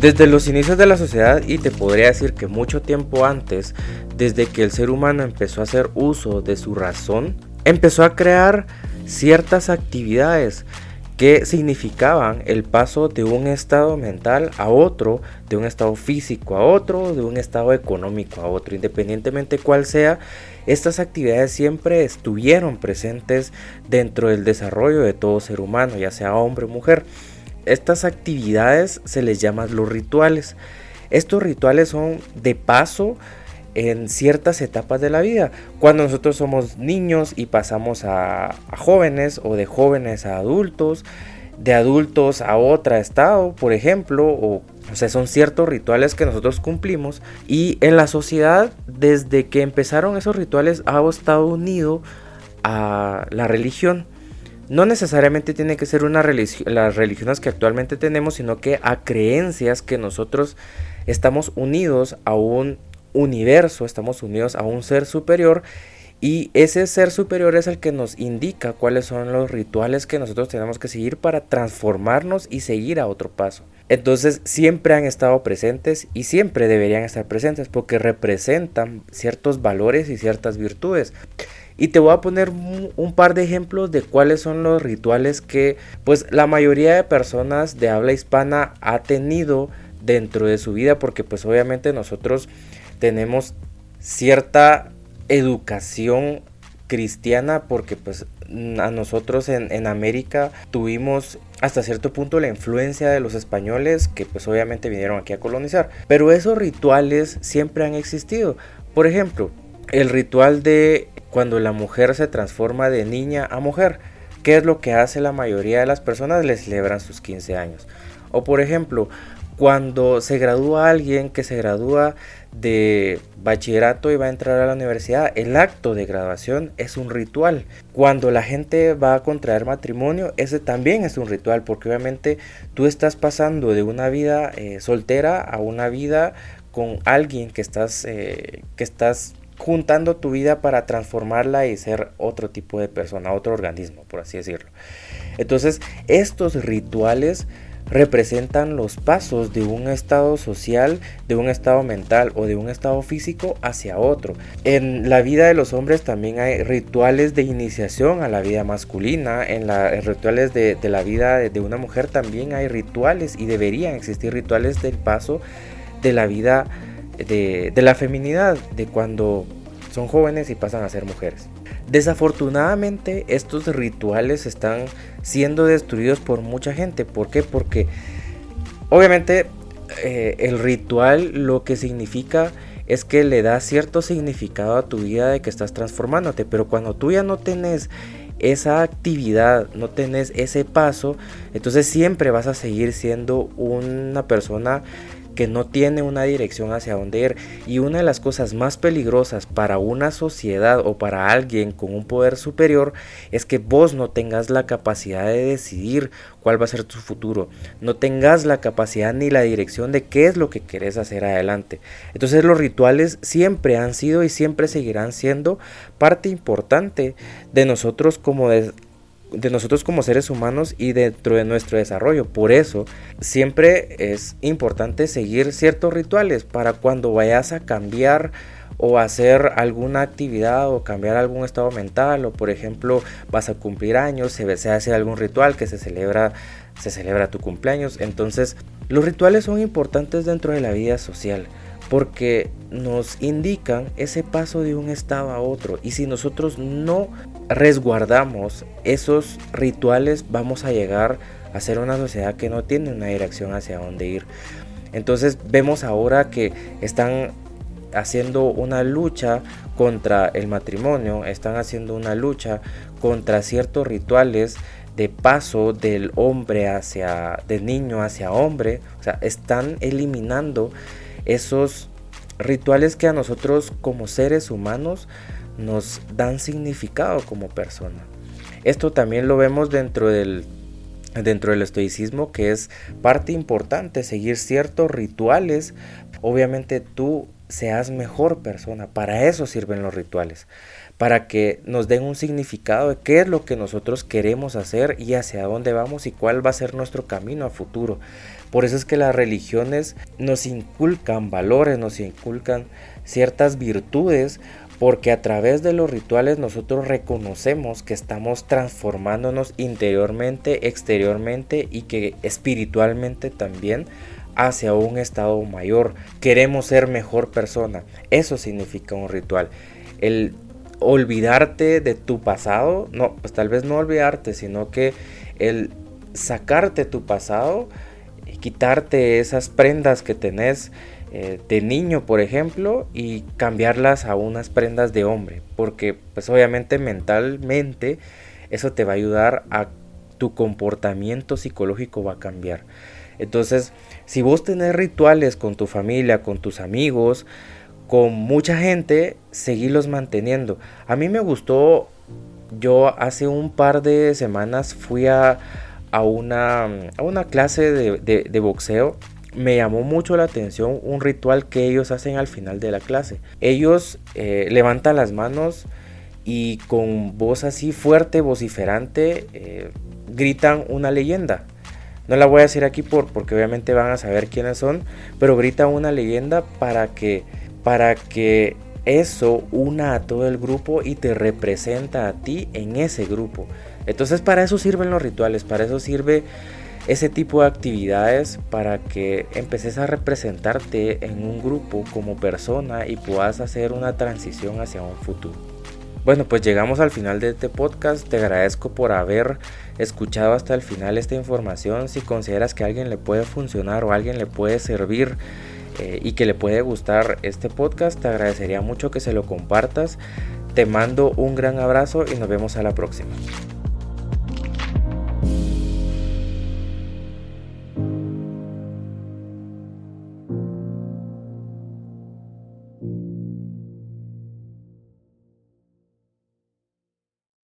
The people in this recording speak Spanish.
Desde los inicios de la sociedad y te podría decir que mucho tiempo antes, desde que el ser humano empezó a hacer uso de su razón, empezó a crear ciertas actividades que significaban el paso de un estado mental a otro, de un estado físico a otro, de un estado económico a otro, independientemente cuál sea, estas actividades siempre estuvieron presentes dentro del desarrollo de todo ser humano, ya sea hombre o mujer. Estas actividades se les llama los rituales. Estos rituales son de paso en ciertas etapas de la vida. Cuando nosotros somos niños y pasamos a, jóvenes o de jóvenes a adultos, de adultos a otro estado, por ejemplo, o, o sea, son ciertos rituales que nosotros cumplimos y en la sociedad desde que empezaron esos rituales ha estado unido a la religión. No necesariamente tiene que ser una las religiones que actualmente tenemos, sino que a creencias que nosotros estamos unidos a un universo, estamos unidos a un ser superior y ese ser superior es el que nos indica cuáles son los rituales que nosotros tenemos que seguir para transformarnos y seguir a otro paso. Entonces siempre han estado presentes y siempre deberían estar presentes porque representan ciertos valores y ciertas virtudes. Y te voy a poner un par de ejemplos de cuáles son los rituales que pues la mayoría de personas de habla hispana ha tenido dentro de su vida porque pues obviamente nosotros tenemos cierta educación cristiana porque pues a nosotros en, América tuvimos hasta cierto punto la influencia de los españoles que pues obviamente vinieron aquí a colonizar. Pero esos rituales siempre han existido. Por ejemplo el ritual de cuando la mujer se transforma de niña a mujer ¿qué es lo que hace la mayoría de las personas? le celebran sus 15 años o por ejemplo cuando se gradúa alguien que se gradúa de bachillerato y va a entrar a la universidad, el acto de graduación es un ritual. Cuando la gente va a contraer matrimonio, ese también es un ritual, porque obviamente tú estás pasando de una vida eh, soltera a una vida con alguien que estás, eh, que estás juntando tu vida para transformarla y ser otro tipo de persona, otro organismo, por así decirlo. Entonces, estos rituales representan los pasos de un estado social, de un estado mental o de un estado físico hacia otro. En la vida de los hombres también hay rituales de iniciación a la vida masculina, en, los rituales de, la vida de, una mujer también hay rituales y deberían existir rituales del paso de la vida de, de la feminidad, de cuando son jóvenes y pasan a ser mujeres. Desafortunadamente estos rituales están siendo destruidos por mucha gente. ¿Por qué? Porque obviamente eh, el ritual lo que significa es que le da cierto significado a tu vida de que estás transformándote. Pero cuando tú ya no tienes esa actividad, no tenés ese paso, entonces siempre vas a seguir siendo una persona que no tiene una dirección hacia dónde ir. Y una de las cosas más peligrosas para una sociedad o para alguien con un poder superior es que vos no tengas la capacidad de decidir cuál va a ser tu futuro. No tengas la capacidad ni la dirección de qué es lo que querés hacer adelante. Entonces los rituales siempre han sido y siempre seguirán siendo parte importante de nosotros como de de nosotros como seres humanos y dentro de nuestro desarrollo. Por eso siempre es importante seguir ciertos rituales para cuando vayas a cambiar o hacer alguna actividad o cambiar algún estado mental o por ejemplo vas a cumplir años, se, se hace algún ritual que se celebra se celebra tu cumpleaños. Entonces, los rituales son importantes dentro de la vida social porque nos indican ese paso de un estado a otro y si nosotros no resguardamos esos rituales vamos a llegar a ser una sociedad que no tiene una dirección hacia dónde ir. Entonces vemos ahora que están haciendo una lucha contra el matrimonio están haciendo una lucha contra ciertos rituales de paso del hombre hacia del niño hacia hombre. O sea están eliminando esos rituales que a nosotros como seres humanos nos dan significado como persona. Esto también lo vemos dentro del dentro del estoicismo que es parte importante seguir ciertos rituales. Obviamente tú seas mejor persona, para eso sirven los rituales, para que nos den un significado de qué es lo que nosotros queremos hacer y hacia dónde vamos y cuál va a ser nuestro camino a futuro Por eso es que las religiones nos inculcan valores, nos inculcan ciertas virtudes, porque a través de los rituales nosotros reconocemos que estamos transformándonos interiormente, exteriormente y que espiritualmente también hacia un estado mayor. Queremos ser mejor persona. Eso significa un ritual. El olvidarte de tu pasado, no, pues tal vez no olvidarte, sino que el sacarte tu pasado, quitarte esas prendas que tenés eh, de niño, por ejemplo, y cambiarlas a unas prendas de hombre, porque pues obviamente mentalmente eso te va a ayudar a tu comportamiento psicológico va a cambiar. Entonces, si vos tenés rituales con tu familia, con tus amigos, con mucha gente, seguirlos manteniendo. A mí me gustó, yo hace un par de semanas fui a, una, a una clase de, boxeo me llamó mucho la atención un ritual que ellos hacen al final de la clase. Ellos eh, levantan las manos y con voz así fuerte, vociferante, eh, gritan una leyenda. No la voy a decir aquí por, porque obviamente van a saber quiénes son, pero gritan una leyenda para que para que eso una a todo el grupo y te representa a ti en ese grupo. Entonces para eso sirven los rituales, para eso sirve ese tipo de actividades para que empeces a representarte en un grupo como persona y puedas hacer una transición hacia un futuro. Bueno, pues llegamos al final de este podcast. Te agradezco por haber escuchado hasta el final esta información. Si consideras que alguien le puede funcionar o alguien le puede servir, eh, y que le puede gustar este podcast, te agradecería mucho que se lo compartas. Te mando un gran abrazo y nos vemos a la próxima.